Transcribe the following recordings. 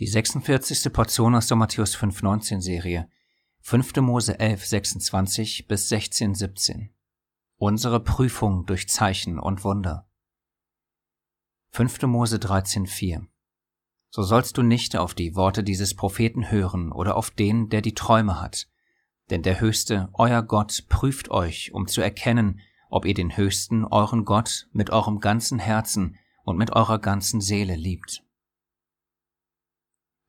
Die 46. Portion aus der Matthäus 5,19 Serie. 5. Mose 11, 26 bis 16, 17. Unsere Prüfung durch Zeichen und Wunder. 5. Mose 13, 4. So sollst du nicht auf die Worte dieses Propheten hören oder auf den, der die Träume hat. Denn der Höchste, euer Gott, prüft euch, um zu erkennen, ob ihr den Höchsten, euren Gott, mit eurem ganzen Herzen und mit eurer ganzen Seele liebt.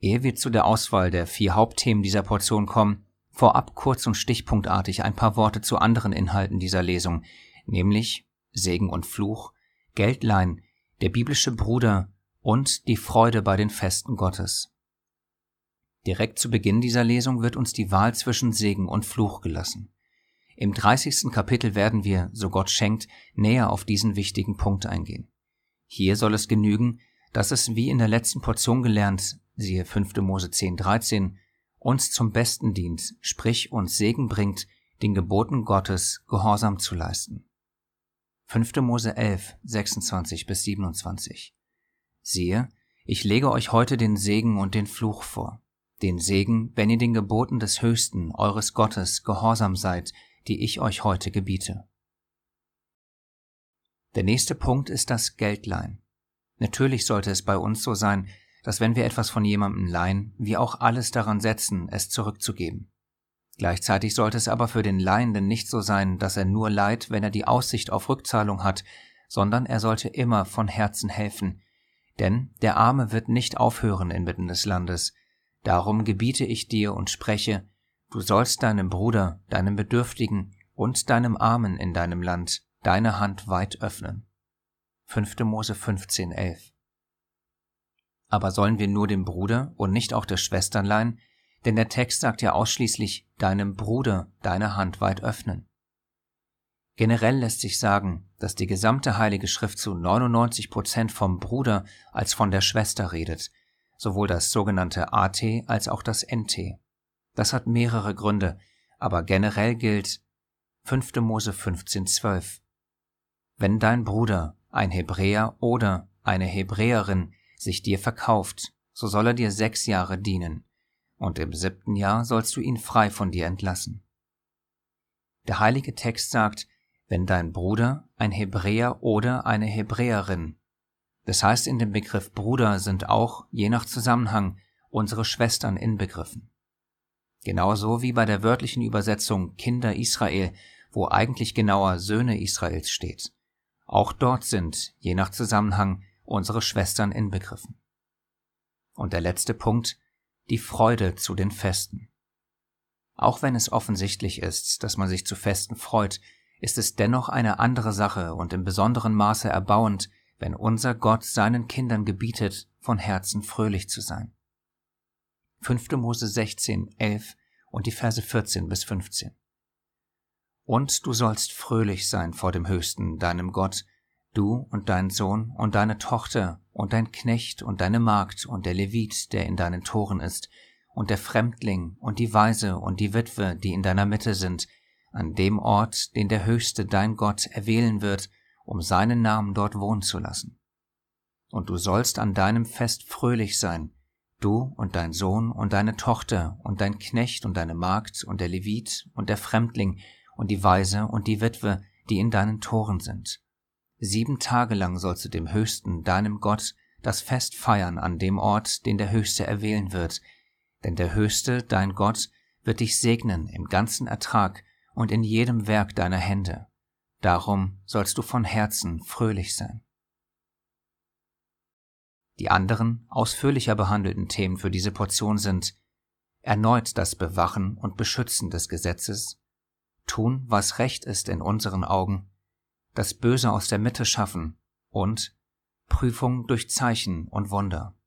Ehe wir zu der Auswahl der vier Hauptthemen dieser Portion kommen, vorab kurz und stichpunktartig ein paar Worte zu anderen Inhalten dieser Lesung, nämlich Segen und Fluch, Geldlein, der biblische Bruder und die Freude bei den Festen Gottes. Direkt zu Beginn dieser Lesung wird uns die Wahl zwischen Segen und Fluch gelassen. Im 30. Kapitel werden wir, so Gott schenkt, näher auf diesen wichtigen Punkt eingehen. Hier soll es genügen, dass es wie in der letzten Portion gelernt siehe 5. Mose 10, 13, uns zum Besten dient, sprich uns Segen bringt, den Geboten Gottes Gehorsam zu leisten. 5. Mose 11, 26 bis 27. Siehe, ich lege euch heute den Segen und den Fluch vor. Den Segen, wenn ihr den Geboten des Höchsten, eures Gottes, gehorsam seid, die ich euch heute gebiete. Der nächste Punkt ist das Geldlein. Natürlich sollte es bei uns so sein, dass wenn wir etwas von jemandem leihen, wir auch alles daran setzen, es zurückzugeben. Gleichzeitig sollte es aber für den Leihenden nicht so sein, dass er nur leiht, wenn er die Aussicht auf Rückzahlung hat, sondern er sollte immer von Herzen helfen, denn der Arme wird nicht aufhören inmitten des Landes. Darum gebiete ich dir und spreche, du sollst deinem Bruder, deinem Bedürftigen und deinem Armen in deinem Land deine Hand weit öffnen. 5. Mose 15, 11 aber sollen wir nur dem Bruder und nicht auch der Schwestern leihen? Denn der Text sagt ja ausschließlich deinem Bruder deine Hand weit öffnen. Generell lässt sich sagen, dass die gesamte Heilige Schrift zu 99 Prozent vom Bruder als von der Schwester redet, sowohl das sogenannte AT als auch das NT. Das hat mehrere Gründe, aber generell gilt 5. Mose 15,12. Wenn dein Bruder, ein Hebräer oder eine Hebräerin, sich dir verkauft, so soll er dir sechs Jahre dienen, und im siebten Jahr sollst du ihn frei von dir entlassen. Der heilige Text sagt, wenn dein Bruder, ein Hebräer oder eine Hebräerin, das heißt in dem Begriff Bruder sind auch, je nach Zusammenhang, unsere Schwestern inbegriffen. Genauso wie bei der wörtlichen Übersetzung Kinder Israel, wo eigentlich genauer Söhne Israels steht. Auch dort sind, je nach Zusammenhang, unsere Schwestern inbegriffen. Und der letzte Punkt, die Freude zu den Festen. Auch wenn es offensichtlich ist, dass man sich zu Festen freut, ist es dennoch eine andere Sache und im besonderen Maße erbauend, wenn unser Gott seinen Kindern gebietet, von Herzen fröhlich zu sein. 5. Mose 16, 11 und die Verse 14 bis 15. Und du sollst fröhlich sein vor dem Höchsten, deinem Gott, du und dein Sohn und deine Tochter und dein Knecht und deine Magd und der Levit, der in deinen Toren ist, und der Fremdling und die Weise und die Witwe, die in deiner Mitte sind, an dem Ort, den der Höchste dein Gott erwählen wird, um seinen Namen dort wohnen zu lassen. Und du sollst an deinem Fest fröhlich sein, du und dein Sohn und deine Tochter und dein Knecht und deine Magd und der Levit und der Fremdling und die Weise und die Witwe, die in deinen Toren sind Sieben Tage lang sollst du dem Höchsten, deinem Gott, das Fest feiern an dem Ort, den der Höchste erwählen wird, denn der Höchste, dein Gott, wird dich segnen im ganzen Ertrag und in jedem Werk deiner Hände. Darum sollst du von Herzen fröhlich sein. Die anderen, ausführlicher behandelten Themen für diese Portion sind erneut das Bewachen und Beschützen des Gesetzes, tun, was recht ist in unseren Augen, das Böse aus der Mitte schaffen und Prüfung durch Zeichen und Wunder.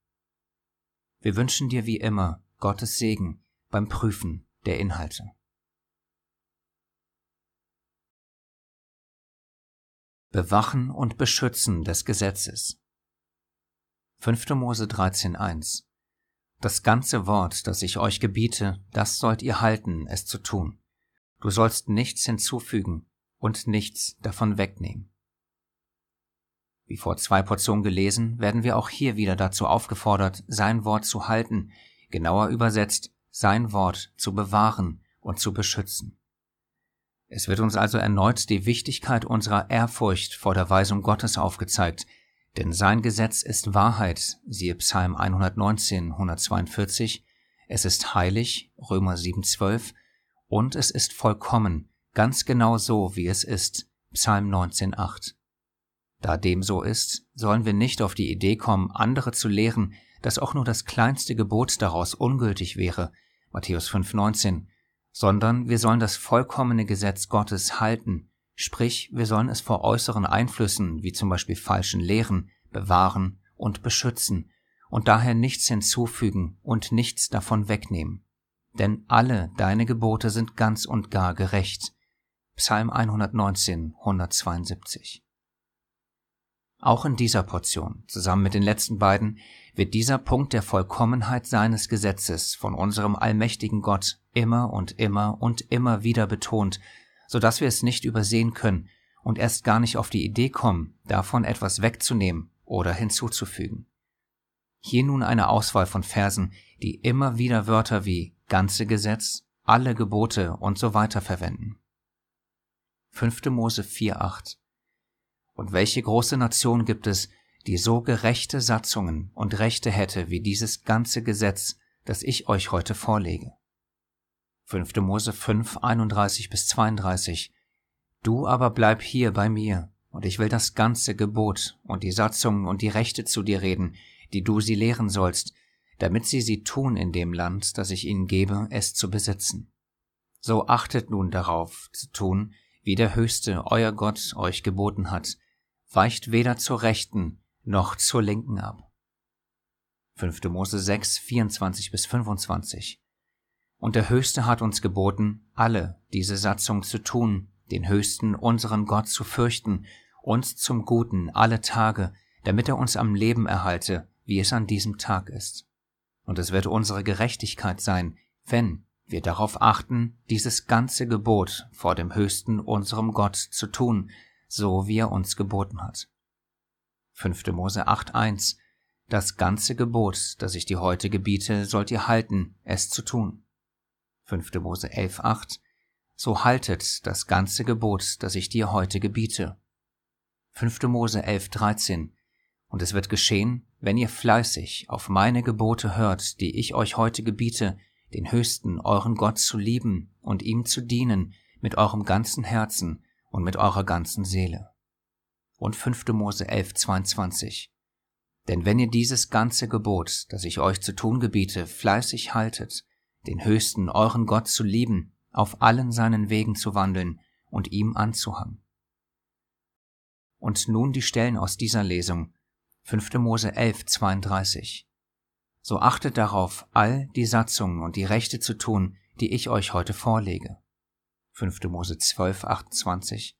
Wir wünschen dir wie immer Gottes Segen beim Prüfen der Inhalte. Bewachen und Beschützen des Gesetzes. 5. Mose 13.1 Das ganze Wort, das ich euch gebiete, das sollt ihr halten, es zu tun. Du sollst nichts hinzufügen und nichts davon wegnehmen. Wie vor zwei Portionen gelesen, werden wir auch hier wieder dazu aufgefordert, sein Wort zu halten, genauer übersetzt, sein Wort zu bewahren und zu beschützen. Es wird uns also erneut die Wichtigkeit unserer Ehrfurcht vor der Weisung Gottes aufgezeigt, denn sein Gesetz ist Wahrheit, siehe Psalm 119, 142, es ist heilig, Römer 7,12, und es ist vollkommen, ganz genau so, wie es ist, Psalm 19,8. Da dem so ist, sollen wir nicht auf die Idee kommen, andere zu lehren, dass auch nur das kleinste Gebot daraus ungültig wäre, Matthäus 5,19, sondern wir sollen das vollkommene Gesetz Gottes halten, sprich wir sollen es vor äußeren Einflüssen, wie zum Beispiel falschen Lehren, bewahren und beschützen und daher nichts hinzufügen und nichts davon wegnehmen. Denn alle deine Gebote sind ganz und gar gerecht. Psalm 119, 172. Auch in dieser Portion, zusammen mit den letzten beiden, wird dieser Punkt der Vollkommenheit seines Gesetzes von unserem allmächtigen Gott immer und immer und immer wieder betont, so dass wir es nicht übersehen können und erst gar nicht auf die Idee kommen, davon etwas wegzunehmen oder hinzuzufügen. Hier nun eine Auswahl von Versen, die immer wieder Wörter wie ganze Gesetz, alle Gebote und so weiter verwenden. 5. Mose 4,8 Und welche große Nation gibt es, die so gerechte Satzungen und Rechte hätte wie dieses ganze Gesetz, das ich euch heute vorlege? 5. Mose 5, 31 bis 32. Du aber bleib hier bei mir, und ich will das ganze Gebot und die Satzungen und die Rechte zu dir reden, die du sie lehren sollst, damit sie sie tun in dem Land, das ich ihnen gebe, es zu besitzen. So achtet nun darauf zu tun, wie der Höchste, euer Gott, euch geboten hat, weicht weder zur Rechten noch zur Linken ab. 5. Mose 6, 24 bis 25 und der Höchste hat uns geboten, alle diese Satzung zu tun, den Höchsten, unseren Gott, zu fürchten, uns zum Guten alle Tage, damit er uns am Leben erhalte, wie es an diesem Tag ist. Und es wird unsere Gerechtigkeit sein, wenn wir darauf achten, dieses ganze Gebot vor dem Höchsten, unserem Gott, zu tun, so wie er uns geboten hat. 5. Mose 8.1 Das ganze Gebot, das ich dir heute gebiete, sollt ihr halten, es zu tun. 5. Mose 11, 8, so haltet das ganze Gebot, das ich dir heute gebiete. 5. Mose 11, 13, und es wird geschehen, wenn ihr fleißig auf meine Gebote hört, die ich euch heute gebiete, den Höchsten, euren Gott zu lieben und ihm zu dienen mit eurem ganzen Herzen und mit eurer ganzen Seele. Und 5. Mose 11, 22. Denn wenn ihr dieses ganze Gebot, das ich euch zu tun gebiete, fleißig haltet, den Höchsten, euren Gott zu lieben, auf allen seinen Wegen zu wandeln und ihm anzuhangen. Und nun die Stellen aus dieser Lesung, 5. Mose 11, 32. So achtet darauf, all die Satzungen und die Rechte zu tun, die ich euch heute vorlege. 5. Mose 12, 28.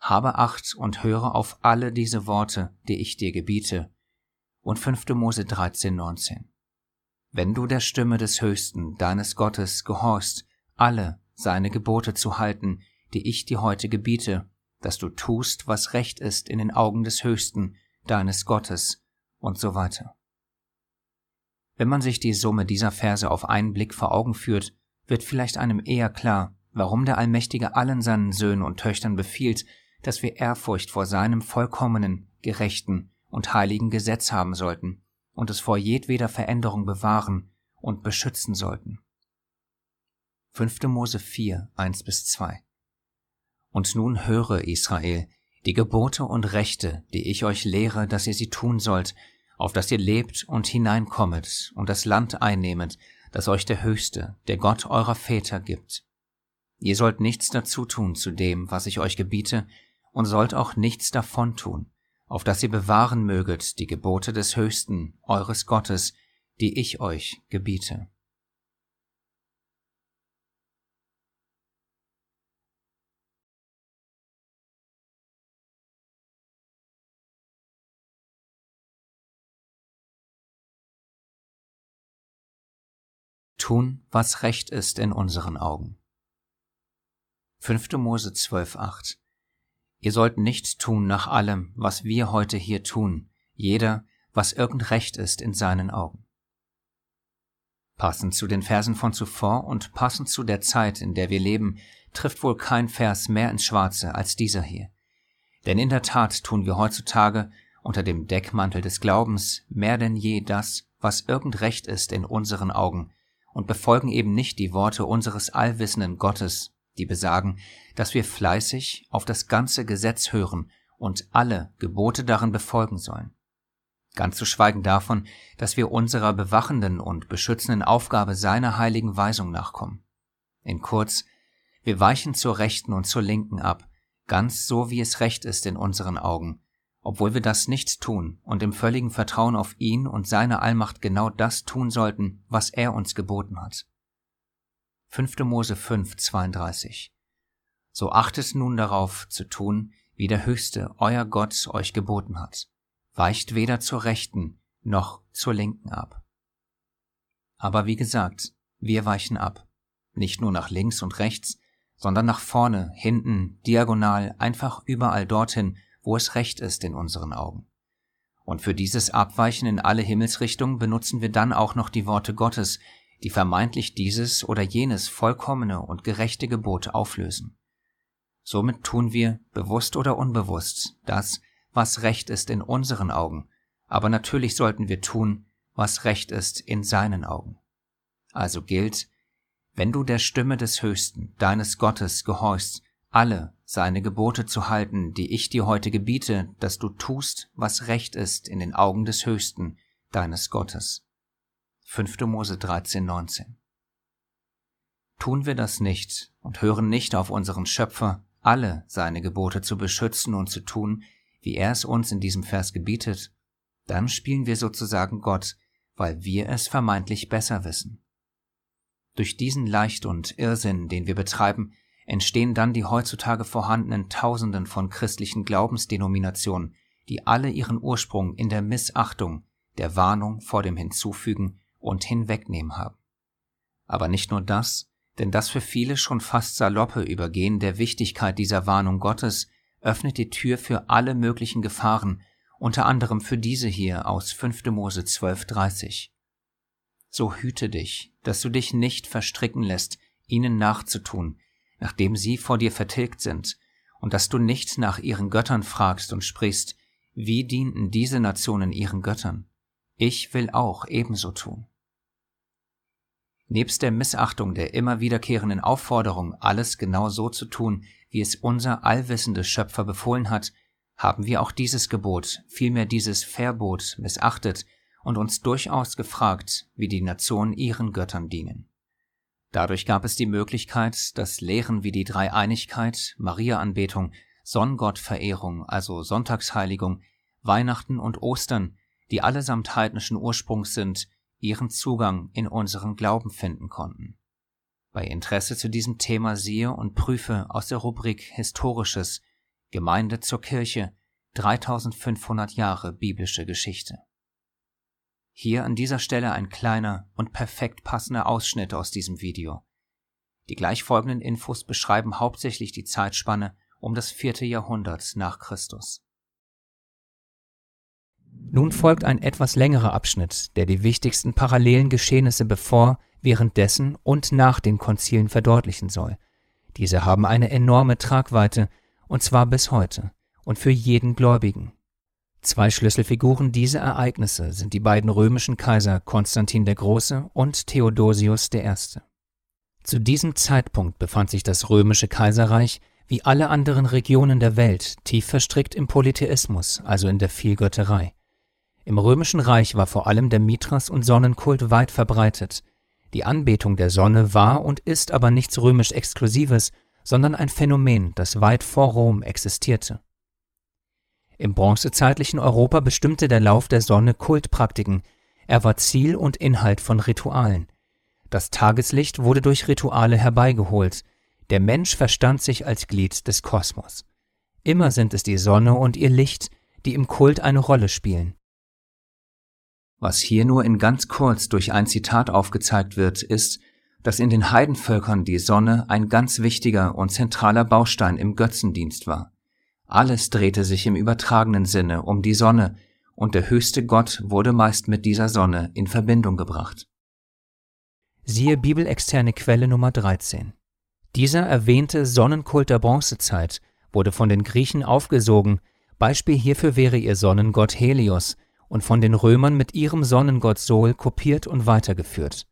Habe Acht und höre auf alle diese Worte, die ich dir gebiete. Und 5. Mose 13, 19 wenn du der Stimme des Höchsten, deines Gottes, gehorchst, alle seine Gebote zu halten, die ich dir heute gebiete, dass du tust, was recht ist in den Augen des Höchsten, deines Gottes, und so weiter. Wenn man sich die Summe dieser Verse auf einen Blick vor Augen führt, wird vielleicht einem eher klar, warum der Allmächtige allen seinen Söhnen und Töchtern befiehlt, dass wir Ehrfurcht vor seinem vollkommenen, gerechten und heiligen Gesetz haben sollten und es vor jedweder Veränderung bewahren und beschützen sollten. 5. Mose 4, 1 bis 2 Und nun höre, Israel, die Gebote und Rechte, die ich euch lehre, dass ihr sie tun sollt, auf dass ihr lebt und hineinkommet und das Land einnehmet, das euch der Höchste, der Gott eurer Väter gibt. Ihr sollt nichts dazu tun zu dem, was ich euch gebiete, und sollt auch nichts davon tun, auf dass ihr bewahren möget die Gebote des Höchsten, eures Gottes, die ich euch gebiete. Tun, was recht ist in unseren Augen. 5. Mose 12,8 Ihr sollt nicht tun nach allem, was wir heute hier tun, jeder, was irgend recht ist in seinen Augen. Passend zu den Versen von zuvor und passend zu der Zeit, in der wir leben, trifft wohl kein Vers mehr ins Schwarze als dieser hier. Denn in der Tat tun wir heutzutage unter dem Deckmantel des Glaubens mehr denn je das, was irgend recht ist in unseren Augen, und befolgen eben nicht die Worte unseres allwissenden Gottes, die besagen, dass wir fleißig auf das ganze Gesetz hören und alle Gebote darin befolgen sollen. Ganz zu schweigen davon, dass wir unserer bewachenden und beschützenden Aufgabe seiner heiligen Weisung nachkommen. In kurz, wir weichen zur Rechten und zur Linken ab, ganz so wie es recht ist in unseren Augen, obwohl wir das nicht tun und im völligen Vertrauen auf ihn und seine Allmacht genau das tun sollten, was er uns geboten hat. 5. Mose 5, 32. So achtet nun darauf zu tun, wie der Höchste, euer Gott, euch geboten hat. Weicht weder zur Rechten noch zur Linken ab. Aber wie gesagt, wir weichen ab. Nicht nur nach links und rechts, sondern nach vorne, hinten, diagonal, einfach überall dorthin, wo es recht ist in unseren Augen. Und für dieses Abweichen in alle Himmelsrichtungen benutzen wir dann auch noch die Worte Gottes, die vermeintlich dieses oder jenes vollkommene und gerechte Gebot auflösen. Somit tun wir, bewusst oder unbewusst, das, was recht ist in unseren Augen, aber natürlich sollten wir tun, was recht ist in seinen Augen. Also gilt, wenn du der Stimme des Höchsten, deines Gottes, gehorchst, alle seine Gebote zu halten, die ich dir heute gebiete, dass du tust, was recht ist in den Augen des Höchsten, deines Gottes. 5. Mose 13, 19. Tun wir das nicht und hören nicht auf unseren Schöpfer, alle seine Gebote zu beschützen und zu tun, wie er es uns in diesem Vers gebietet, dann spielen wir sozusagen Gott, weil wir es vermeintlich besser wissen. Durch diesen Leicht und Irrsinn, den wir betreiben, entstehen dann die heutzutage vorhandenen Tausenden von christlichen Glaubensdenominationen, die alle ihren Ursprung in der Missachtung, der Warnung vor dem Hinzufügen und hinwegnehmen haben. Aber nicht nur das, denn das für viele schon fast saloppe Übergehen der Wichtigkeit dieser Warnung Gottes öffnet die Tür für alle möglichen Gefahren, unter anderem für diese hier aus 5. Mose 12,30. So hüte dich, dass du dich nicht verstricken lässt, ihnen nachzutun, nachdem sie vor dir vertilgt sind, und dass du nicht nach ihren Göttern fragst und sprichst, wie dienten diese Nationen ihren Göttern? Ich will auch ebenso tun. Nebst der Missachtung der immer wiederkehrenden Aufforderung, alles genau so zu tun, wie es unser allwissende Schöpfer befohlen hat, haben wir auch dieses Gebot, vielmehr dieses Verbot missachtet und uns durchaus gefragt, wie die Nationen ihren Göttern dienen. Dadurch gab es die Möglichkeit, dass Lehren wie die Dreieinigkeit, Mariaanbetung, Sonnengottverehrung, also Sonntagsheiligung, Weihnachten und Ostern die allesamt heidnischen Ursprungs sind, ihren Zugang in unseren Glauben finden konnten. Bei Interesse zu diesem Thema siehe und prüfe aus der Rubrik Historisches Gemeinde zur Kirche 3500 Jahre biblische Geschichte. Hier an dieser Stelle ein kleiner und perfekt passender Ausschnitt aus diesem Video. Die gleichfolgenden Infos beschreiben hauptsächlich die Zeitspanne um das vierte Jahrhundert nach Christus. Nun folgt ein etwas längerer Abschnitt, der die wichtigsten parallelen Geschehnisse bevor, währenddessen und nach den Konzilen verdeutlichen soll. Diese haben eine enorme Tragweite, und zwar bis heute, und für jeden Gläubigen. Zwei Schlüsselfiguren dieser Ereignisse sind die beiden römischen Kaiser Konstantin der Große und Theodosius I. Zu diesem Zeitpunkt befand sich das römische Kaiserreich wie alle anderen Regionen der Welt tief verstrickt im Polytheismus, also in der Vielgötterei. Im römischen Reich war vor allem der Mithras- und Sonnenkult weit verbreitet. Die Anbetung der Sonne war und ist aber nichts römisch Exklusives, sondern ein Phänomen, das weit vor Rom existierte. Im bronzezeitlichen Europa bestimmte der Lauf der Sonne Kultpraktiken, er war Ziel und Inhalt von Ritualen. Das Tageslicht wurde durch Rituale herbeigeholt, der Mensch verstand sich als Glied des Kosmos. Immer sind es die Sonne und ihr Licht, die im Kult eine Rolle spielen. Was hier nur in ganz kurz durch ein Zitat aufgezeigt wird, ist, dass in den Heidenvölkern die Sonne ein ganz wichtiger und zentraler Baustein im Götzendienst war. Alles drehte sich im übertragenen Sinne um die Sonne, und der höchste Gott wurde meist mit dieser Sonne in Verbindung gebracht. Siehe bibelexterne Quelle Nummer 13. Dieser erwähnte Sonnenkult der Bronzezeit wurde von den Griechen aufgesogen, Beispiel hierfür wäre ihr Sonnengott Helios, und von den Römern mit ihrem Sonnengott Sol kopiert und weitergeführt.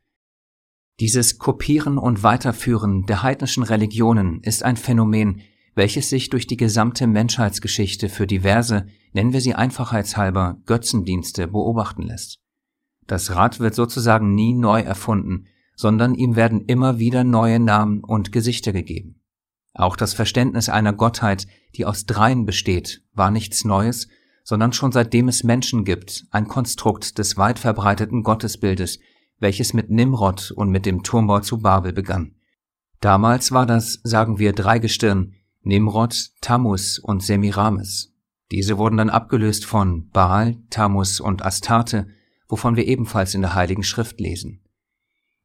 Dieses Kopieren und Weiterführen der heidnischen Religionen ist ein Phänomen, welches sich durch die gesamte Menschheitsgeschichte für diverse, nennen wir sie einfachheitshalber, Götzendienste beobachten lässt. Das Rad wird sozusagen nie neu erfunden, sondern ihm werden immer wieder neue Namen und Gesichter gegeben. Auch das Verständnis einer Gottheit, die aus Dreien besteht, war nichts Neues, sondern schon seitdem es Menschen gibt, ein Konstrukt des weit verbreiteten Gottesbildes, welches mit Nimrod und mit dem Turmbau zu Babel begann. Damals war das, sagen wir, Dreigestirn, Nimrod, Tammuz und Semiramis. Diese wurden dann abgelöst von Baal, Tammuz und Astarte, wovon wir ebenfalls in der Heiligen Schrift lesen.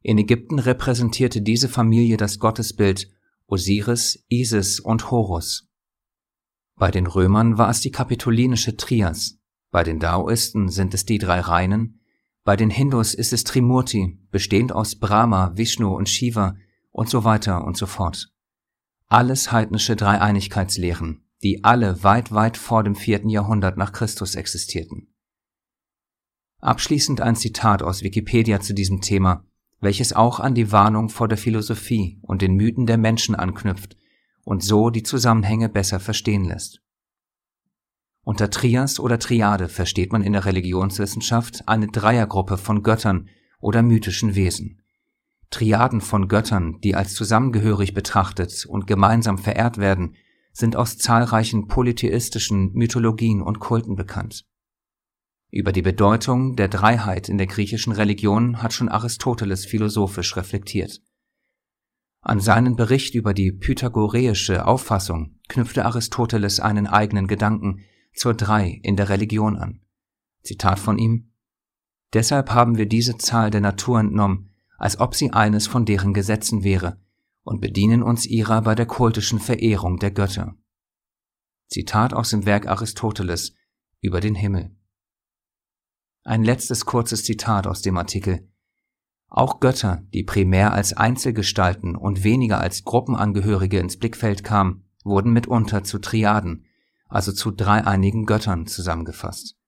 In Ägypten repräsentierte diese Familie das Gottesbild Osiris, Isis und Horus. Bei den Römern war es die kapitolinische Trias, bei den Daoisten sind es die drei Reinen, bei den Hindus ist es Trimurti, bestehend aus Brahma, Vishnu und Shiva und so weiter und so fort. Alles heidnische Dreieinigkeitslehren, die alle weit, weit vor dem vierten Jahrhundert nach Christus existierten. Abschließend ein Zitat aus Wikipedia zu diesem Thema, welches auch an die Warnung vor der Philosophie und den Mythen der Menschen anknüpft und so die Zusammenhänge besser verstehen lässt. Unter Trias oder Triade versteht man in der Religionswissenschaft eine Dreiergruppe von Göttern oder mythischen Wesen. Triaden von Göttern, die als zusammengehörig betrachtet und gemeinsam verehrt werden, sind aus zahlreichen polytheistischen Mythologien und Kulten bekannt. Über die Bedeutung der Dreiheit in der griechischen Religion hat schon Aristoteles philosophisch reflektiert. An seinen Bericht über die pythagoreische Auffassung knüpfte Aristoteles einen eigenen Gedanken, zur Drei in der Religion an. Zitat von ihm Deshalb haben wir diese Zahl der Natur entnommen, als ob sie eines von deren Gesetzen wäre, und bedienen uns ihrer bei der kultischen Verehrung der Götter. Zitat aus dem Werk Aristoteles über den Himmel. Ein letztes kurzes Zitat aus dem Artikel. Auch Götter, die primär als Einzelgestalten und weniger als Gruppenangehörige ins Blickfeld kamen, wurden mitunter zu Triaden, also zu dreieinigen Göttern zusammengefasst.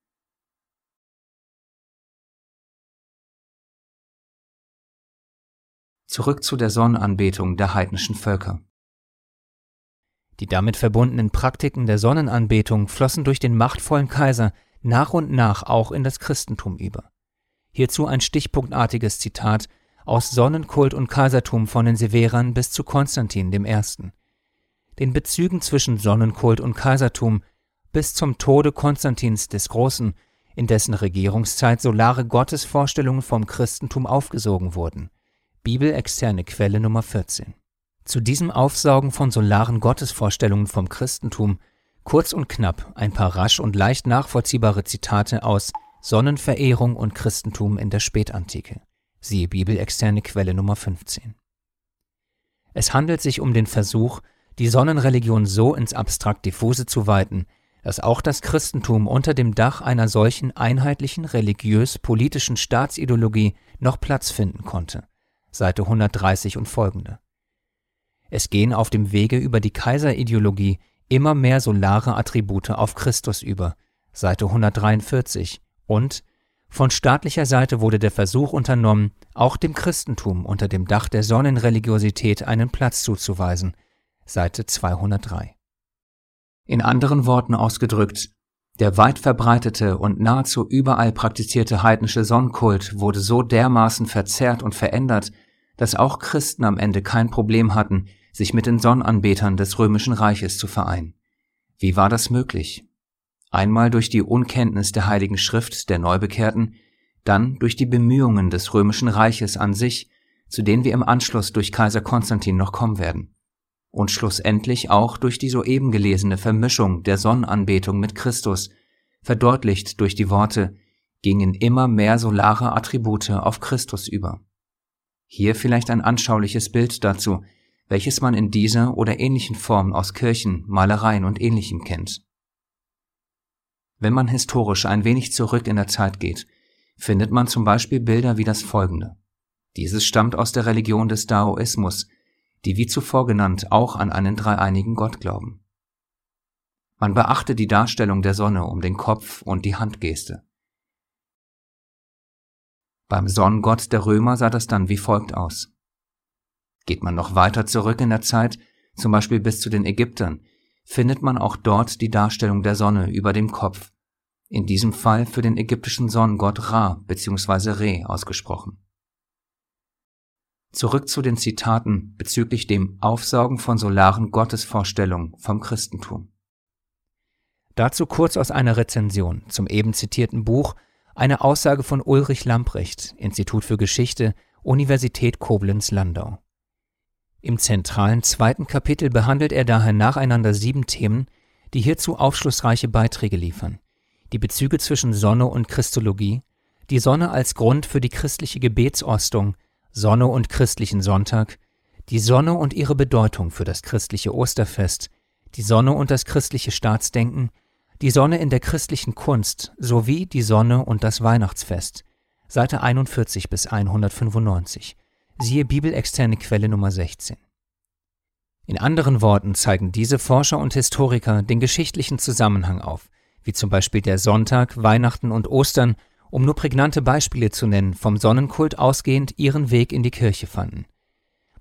Zurück zu der Sonnenanbetung der heidnischen Völker. Die damit verbundenen Praktiken der Sonnenanbetung flossen durch den machtvollen Kaiser nach und nach auch in das Christentum über. Hierzu ein stichpunktartiges Zitat aus Sonnenkult und Kaisertum von den Severern bis zu Konstantin I den Bezügen zwischen Sonnenkult und Kaisertum bis zum Tode Konstantins des Großen, in dessen Regierungszeit solare Gottesvorstellungen vom Christentum aufgesogen wurden. Bibelexterne Quelle Nummer 14. Zu diesem Aufsaugen von solaren Gottesvorstellungen vom Christentum kurz und knapp ein paar rasch und leicht nachvollziehbare Zitate aus Sonnenverehrung und Christentum in der Spätantike. Siehe Bibelexterne Quelle Nummer 15. Es handelt sich um den Versuch, die Sonnenreligion so ins abstrakt diffuse zu weiten, dass auch das Christentum unter dem Dach einer solchen einheitlichen religiös-politischen Staatsideologie noch Platz finden konnte. Seite 130 und folgende. Es gehen auf dem Wege über die Kaiserideologie immer mehr solare Attribute auf Christus über. Seite 143 und von staatlicher Seite wurde der Versuch unternommen, auch dem Christentum unter dem Dach der Sonnenreligiosität einen Platz zuzuweisen. Seite 203. In anderen Worten ausgedrückt, der weit verbreitete und nahezu überall praktizierte heidnische Sonnenkult wurde so dermaßen verzerrt und verändert, dass auch Christen am Ende kein Problem hatten, sich mit den Sonnenanbetern des römischen Reiches zu vereinen. Wie war das möglich? Einmal durch die Unkenntnis der Heiligen Schrift der Neubekehrten, dann durch die Bemühungen des römischen Reiches an sich, zu denen wir im Anschluss durch Kaiser Konstantin noch kommen werden und schlussendlich auch durch die soeben gelesene Vermischung der Sonnenanbetung mit Christus, verdeutlicht durch die Worte, gingen immer mehr solare Attribute auf Christus über. Hier vielleicht ein anschauliches Bild dazu, welches man in dieser oder ähnlichen Form aus Kirchen, Malereien und ähnlichem kennt. Wenn man historisch ein wenig zurück in der Zeit geht, findet man zum Beispiel Bilder wie das folgende. Dieses stammt aus der Religion des Daoismus, die wie zuvor genannt auch an einen dreieinigen Gott glauben. Man beachte die Darstellung der Sonne um den Kopf und die Handgeste. Beim Sonnengott der Römer sah das dann wie folgt aus. Geht man noch weiter zurück in der Zeit, zum Beispiel bis zu den Ägyptern, findet man auch dort die Darstellung der Sonne über dem Kopf, in diesem Fall für den ägyptischen Sonnengott Ra bzw. Re ausgesprochen. Zurück zu den Zitaten bezüglich dem Aufsaugen von solaren Gottesvorstellungen vom Christentum. Dazu kurz aus einer Rezension zum eben zitierten Buch eine Aussage von Ulrich Lamprecht, Institut für Geschichte, Universität Koblenz-Landau. Im zentralen zweiten Kapitel behandelt er daher nacheinander sieben Themen, die hierzu aufschlussreiche Beiträge liefern. Die Bezüge zwischen Sonne und Christologie, die Sonne als Grund für die christliche Gebetsostung, Sonne und christlichen Sonntag, die Sonne und ihre Bedeutung für das christliche Osterfest, die Sonne und das christliche Staatsdenken, die Sonne in der christlichen Kunst sowie die Sonne und das Weihnachtsfest. Seite 41 bis 195. Siehe bibelexterne Quelle Nummer 16. In anderen Worten zeigen diese Forscher und Historiker den geschichtlichen Zusammenhang auf, wie zum Beispiel der Sonntag, Weihnachten und Ostern um nur prägnante Beispiele zu nennen, vom Sonnenkult ausgehend ihren Weg in die Kirche fanden.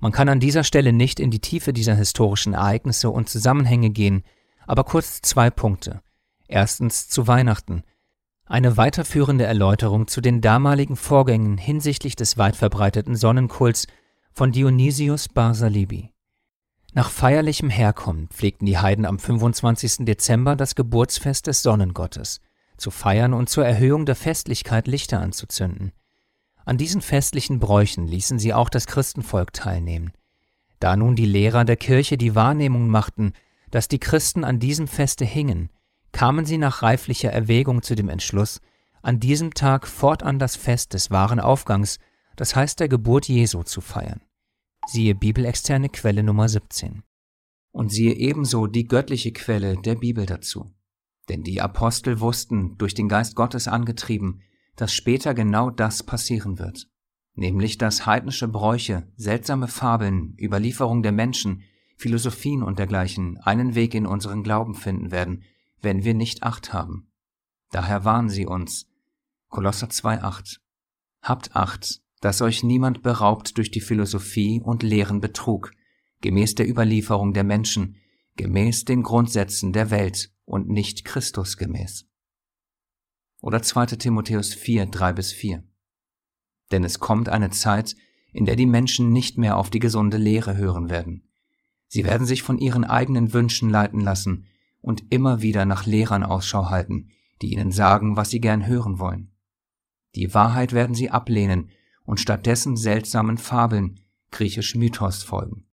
Man kann an dieser Stelle nicht in die Tiefe dieser historischen Ereignisse und Zusammenhänge gehen, aber kurz zwei Punkte. Erstens zu Weihnachten. Eine weiterführende Erläuterung zu den damaligen Vorgängen hinsichtlich des weit verbreiteten Sonnenkults von Dionysius Barsalibi. Nach feierlichem Herkommen pflegten die Heiden am 25. Dezember das Geburtsfest des Sonnengottes – zu feiern und zur Erhöhung der Festlichkeit Lichter anzuzünden. An diesen festlichen Bräuchen ließen sie auch das Christenvolk teilnehmen. Da nun die Lehrer der Kirche die Wahrnehmung machten, dass die Christen an diesem Feste hingen, kamen sie nach reiflicher Erwägung zu dem Entschluss, an diesem Tag fortan das Fest des wahren Aufgangs, das heißt der Geburt Jesu, zu feiern. Siehe bibelexterne Quelle Nummer 17. Und siehe ebenso die göttliche Quelle der Bibel dazu. Denn die Apostel wussten, durch den Geist Gottes angetrieben, dass später genau das passieren wird, nämlich dass heidnische Bräuche, seltsame Fabeln, Überlieferung der Menschen, Philosophien und dergleichen einen Weg in unseren Glauben finden werden, wenn wir nicht Acht haben. Daher warnen sie uns. Kolosser 2,8 Habt Acht, dass euch niemand beraubt durch die Philosophie und leeren Betrug, gemäß der Überlieferung der Menschen, gemäß den Grundsätzen der Welt und nicht Christus gemäß. Oder 2. Timotheus 4, 3 bis 4. Denn es kommt eine Zeit, in der die Menschen nicht mehr auf die gesunde Lehre hören werden. Sie werden sich von ihren eigenen Wünschen leiten lassen und immer wieder nach Lehrern Ausschau halten, die ihnen sagen, was sie gern hören wollen. Die Wahrheit werden sie ablehnen und stattdessen seltsamen Fabeln, griechisch Mythos, folgen.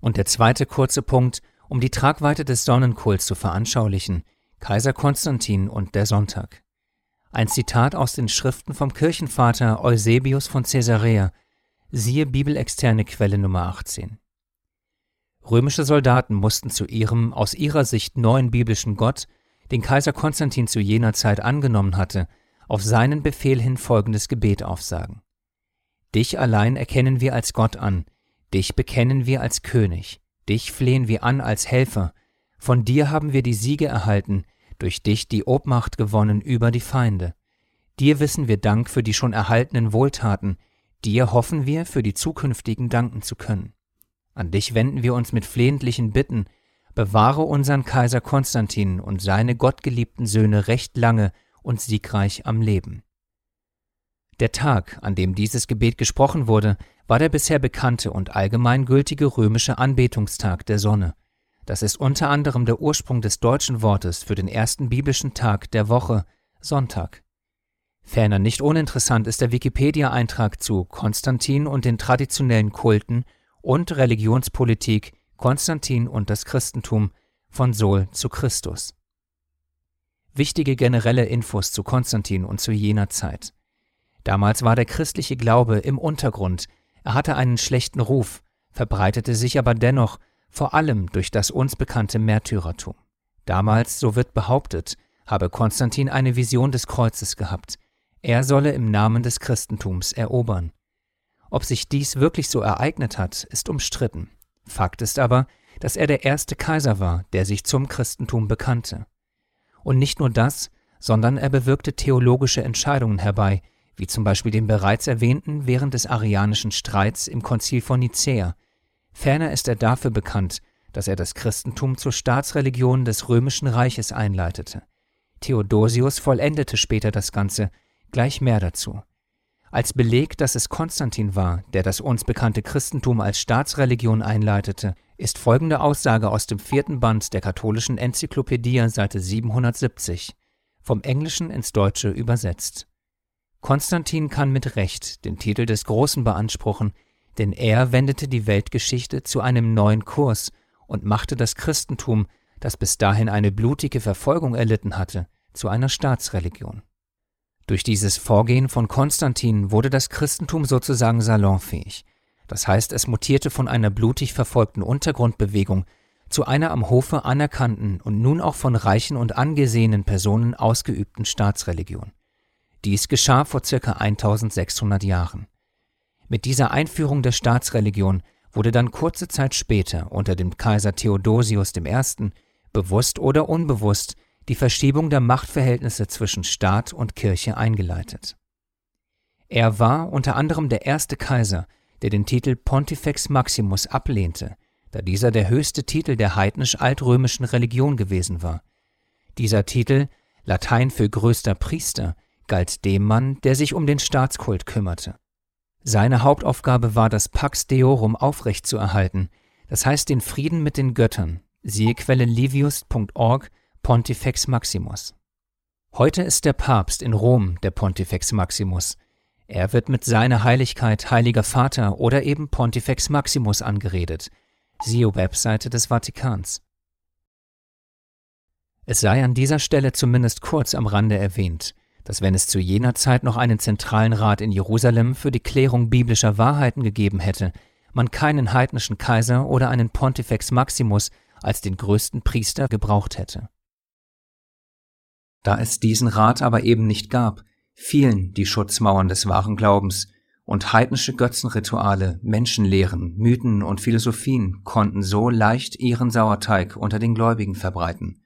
Und der zweite kurze Punkt, um die Tragweite des Sonnenkults zu veranschaulichen, Kaiser Konstantin und der Sonntag. Ein Zitat aus den Schriften vom Kirchenvater Eusebius von Caesarea, siehe bibelexterne Quelle Nummer 18. Römische Soldaten mussten zu ihrem aus ihrer Sicht neuen biblischen Gott, den Kaiser Konstantin zu jener Zeit angenommen hatte, auf seinen Befehl hin folgendes Gebet aufsagen. Dich allein erkennen wir als Gott an, Dich bekennen wir als König, dich flehen wir an als Helfer, von dir haben wir die Siege erhalten, durch dich die Obmacht gewonnen über die Feinde. Dir wissen wir Dank für die schon erhaltenen Wohltaten, dir hoffen wir für die zukünftigen danken zu können. An dich wenden wir uns mit flehentlichen Bitten, bewahre unseren Kaiser Konstantin und seine gottgeliebten Söhne recht lange und siegreich am Leben. Der Tag, an dem dieses Gebet gesprochen wurde, war der bisher bekannte und allgemeingültige römische Anbetungstag der Sonne. Das ist unter anderem der Ursprung des deutschen Wortes für den ersten biblischen Tag der Woche, Sonntag. Ferner nicht uninteressant ist der Wikipedia-Eintrag zu Konstantin und den traditionellen Kulten und Religionspolitik Konstantin und das Christentum von Sol zu Christus. Wichtige generelle Infos zu Konstantin und zu jener Zeit. Damals war der christliche Glaube im Untergrund, er hatte einen schlechten Ruf, verbreitete sich aber dennoch vor allem durch das uns bekannte Märtyrertum. Damals, so wird behauptet, habe Konstantin eine Vision des Kreuzes gehabt. Er solle im Namen des Christentums erobern. Ob sich dies wirklich so ereignet hat, ist umstritten. Fakt ist aber, dass er der erste Kaiser war, der sich zum Christentum bekannte. Und nicht nur das, sondern er bewirkte theologische Entscheidungen herbei, wie zum Beispiel den bereits erwähnten während des arianischen Streits im Konzil von Nicäa. Ferner ist er dafür bekannt, dass er das Christentum zur Staatsreligion des römischen Reiches einleitete. Theodosius vollendete später das Ganze, gleich mehr dazu. Als Beleg, dass es Konstantin war, der das uns bekannte Christentum als Staatsreligion einleitete, ist folgende Aussage aus dem vierten Band der katholischen Enzyklopädie Seite 770, vom Englischen ins Deutsche übersetzt. Konstantin kann mit Recht den Titel des Großen beanspruchen, denn er wendete die Weltgeschichte zu einem neuen Kurs und machte das Christentum, das bis dahin eine blutige Verfolgung erlitten hatte, zu einer Staatsreligion. Durch dieses Vorgehen von Konstantin wurde das Christentum sozusagen salonfähig. Das heißt, es mutierte von einer blutig verfolgten Untergrundbewegung zu einer am Hofe anerkannten und nun auch von reichen und angesehenen Personen ausgeübten Staatsreligion. Dies geschah vor circa 1600 Jahren. Mit dieser Einführung der Staatsreligion wurde dann kurze Zeit später unter dem Kaiser Theodosius I. bewusst oder unbewusst die Verschiebung der Machtverhältnisse zwischen Staat und Kirche eingeleitet. Er war unter anderem der erste Kaiser, der den Titel Pontifex Maximus ablehnte, da dieser der höchste Titel der heidnisch-altrömischen Religion gewesen war. Dieser Titel, Latein für größter Priester, galt dem Mann, der sich um den Staatskult kümmerte. Seine Hauptaufgabe war das Pax Deorum aufrechtzuerhalten, das heißt den Frieden mit den Göttern. Siehe Quelle livius.org Pontifex Maximus. Heute ist der Papst in Rom der Pontifex Maximus. Er wird mit seiner Heiligkeit Heiliger Vater oder eben Pontifex Maximus angeredet. Siehe Webseite des Vatikans. Es sei an dieser Stelle zumindest kurz am Rande erwähnt, dass wenn es zu jener Zeit noch einen zentralen Rat in Jerusalem für die Klärung biblischer Wahrheiten gegeben hätte, man keinen heidnischen Kaiser oder einen Pontifex Maximus als den größten Priester gebraucht hätte. Da es diesen Rat aber eben nicht gab, fielen die Schutzmauern des wahren Glaubens, und heidnische Götzenrituale, Menschenlehren, Mythen und Philosophien konnten so leicht ihren Sauerteig unter den Gläubigen verbreiten.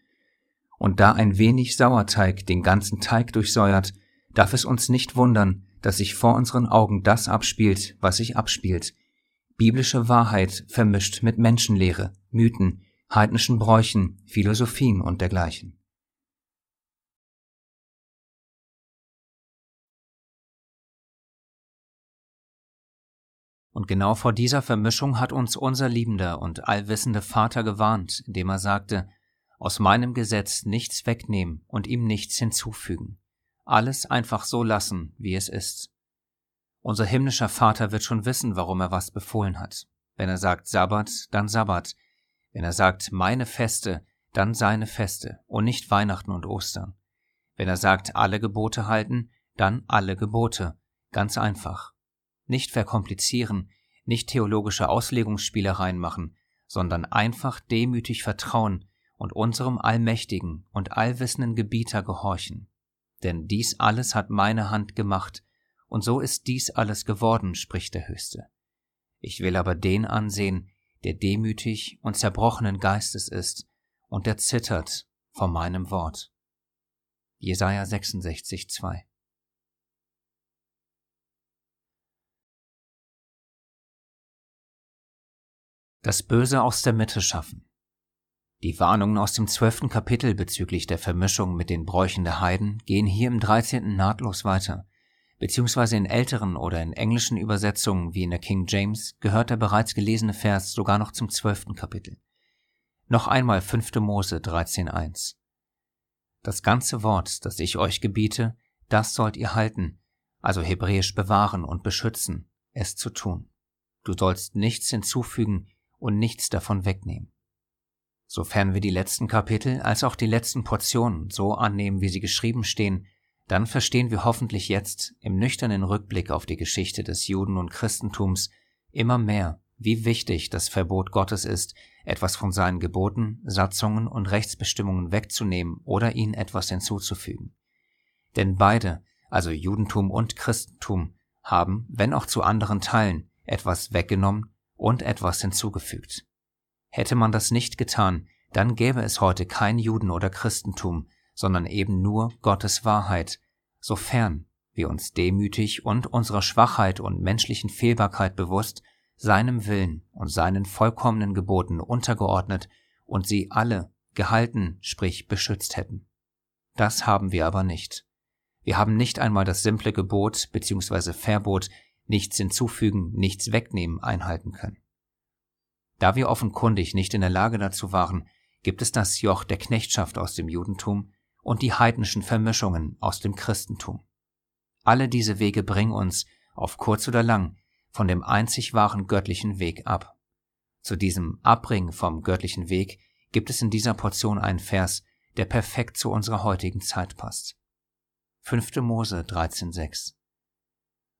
Und da ein wenig Sauerteig den ganzen Teig durchsäuert, darf es uns nicht wundern, dass sich vor unseren Augen das abspielt, was sich abspielt. Biblische Wahrheit vermischt mit Menschenlehre, Mythen, heidnischen Bräuchen, Philosophien und dergleichen. Und genau vor dieser Vermischung hat uns unser liebender und allwissende Vater gewarnt, indem er sagte, aus meinem Gesetz nichts wegnehmen und ihm nichts hinzufügen. Alles einfach so lassen, wie es ist. Unser himmlischer Vater wird schon wissen, warum er was befohlen hat. Wenn er sagt Sabbat, dann Sabbat. Wenn er sagt meine Feste, dann seine Feste und nicht Weihnachten und Ostern. Wenn er sagt alle Gebote halten, dann alle Gebote. Ganz einfach. Nicht verkomplizieren, nicht theologische Auslegungsspielereien machen, sondern einfach demütig vertrauen, und unserem allmächtigen und allwissenden Gebieter gehorchen. Denn dies alles hat meine Hand gemacht, und so ist dies alles geworden, spricht der Höchste. Ich will aber den ansehen, der demütig und zerbrochenen Geistes ist und der zittert vor meinem Wort. Jesaja 66, 2. Das Böse aus der Mitte schaffen. Die Warnungen aus dem zwölften Kapitel bezüglich der Vermischung mit den Bräuchen der Heiden gehen hier im dreizehnten nahtlos weiter, beziehungsweise in älteren oder in englischen Übersetzungen wie in der King James gehört der bereits gelesene Vers sogar noch zum zwölften Kapitel. Noch einmal 5. Mose 13.1. Das ganze Wort, das ich euch gebiete, das sollt ihr halten, also hebräisch bewahren und beschützen, es zu tun. Du sollst nichts hinzufügen und nichts davon wegnehmen. Sofern wir die letzten Kapitel als auch die letzten Portionen so annehmen, wie sie geschrieben stehen, dann verstehen wir hoffentlich jetzt im nüchternen Rückblick auf die Geschichte des Juden und Christentums immer mehr, wie wichtig das Verbot Gottes ist, etwas von seinen Geboten, Satzungen und Rechtsbestimmungen wegzunehmen oder ihnen etwas hinzuzufügen. Denn beide, also Judentum und Christentum, haben, wenn auch zu anderen Teilen, etwas weggenommen und etwas hinzugefügt. Hätte man das nicht getan, dann gäbe es heute kein Juden oder Christentum, sondern eben nur Gottes Wahrheit, sofern wir uns demütig und unserer Schwachheit und menschlichen Fehlbarkeit bewusst seinem Willen und seinen vollkommenen Geboten untergeordnet und sie alle gehalten, sprich beschützt hätten. Das haben wir aber nicht. Wir haben nicht einmal das simple Gebot bzw. Verbot nichts hinzufügen, nichts wegnehmen einhalten können. Da wir offenkundig nicht in der Lage dazu waren, gibt es das Joch der Knechtschaft aus dem Judentum und die heidnischen Vermischungen aus dem Christentum. Alle diese Wege bringen uns, auf kurz oder lang, von dem einzig wahren göttlichen Weg ab. Zu diesem Abbringen vom göttlichen Weg gibt es in dieser Portion einen Vers, der perfekt zu unserer heutigen Zeit passt. 5. Mose 13,6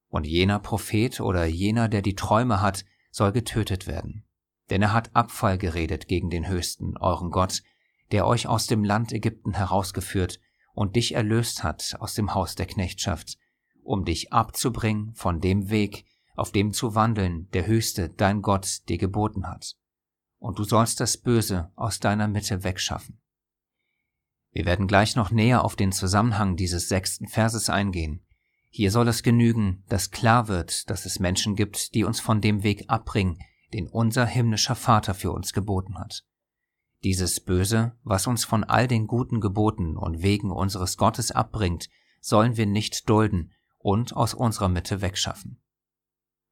Und jener Prophet oder jener, der die Träume hat, soll getötet werden. Denn er hat Abfall geredet gegen den Höchsten, euren Gott, der euch aus dem Land Ägypten herausgeführt und dich erlöst hat aus dem Haus der Knechtschaft, um dich abzubringen von dem Weg, auf dem zu wandeln der Höchste, dein Gott, dir geboten hat. Und du sollst das Böse aus deiner Mitte wegschaffen. Wir werden gleich noch näher auf den Zusammenhang dieses sechsten Verses eingehen. Hier soll es genügen, dass klar wird, dass es Menschen gibt, die uns von dem Weg abbringen, den unser himmlischer Vater für uns geboten hat. Dieses Böse, was uns von all den guten Geboten und Wegen unseres Gottes abbringt, sollen wir nicht dulden und aus unserer Mitte wegschaffen.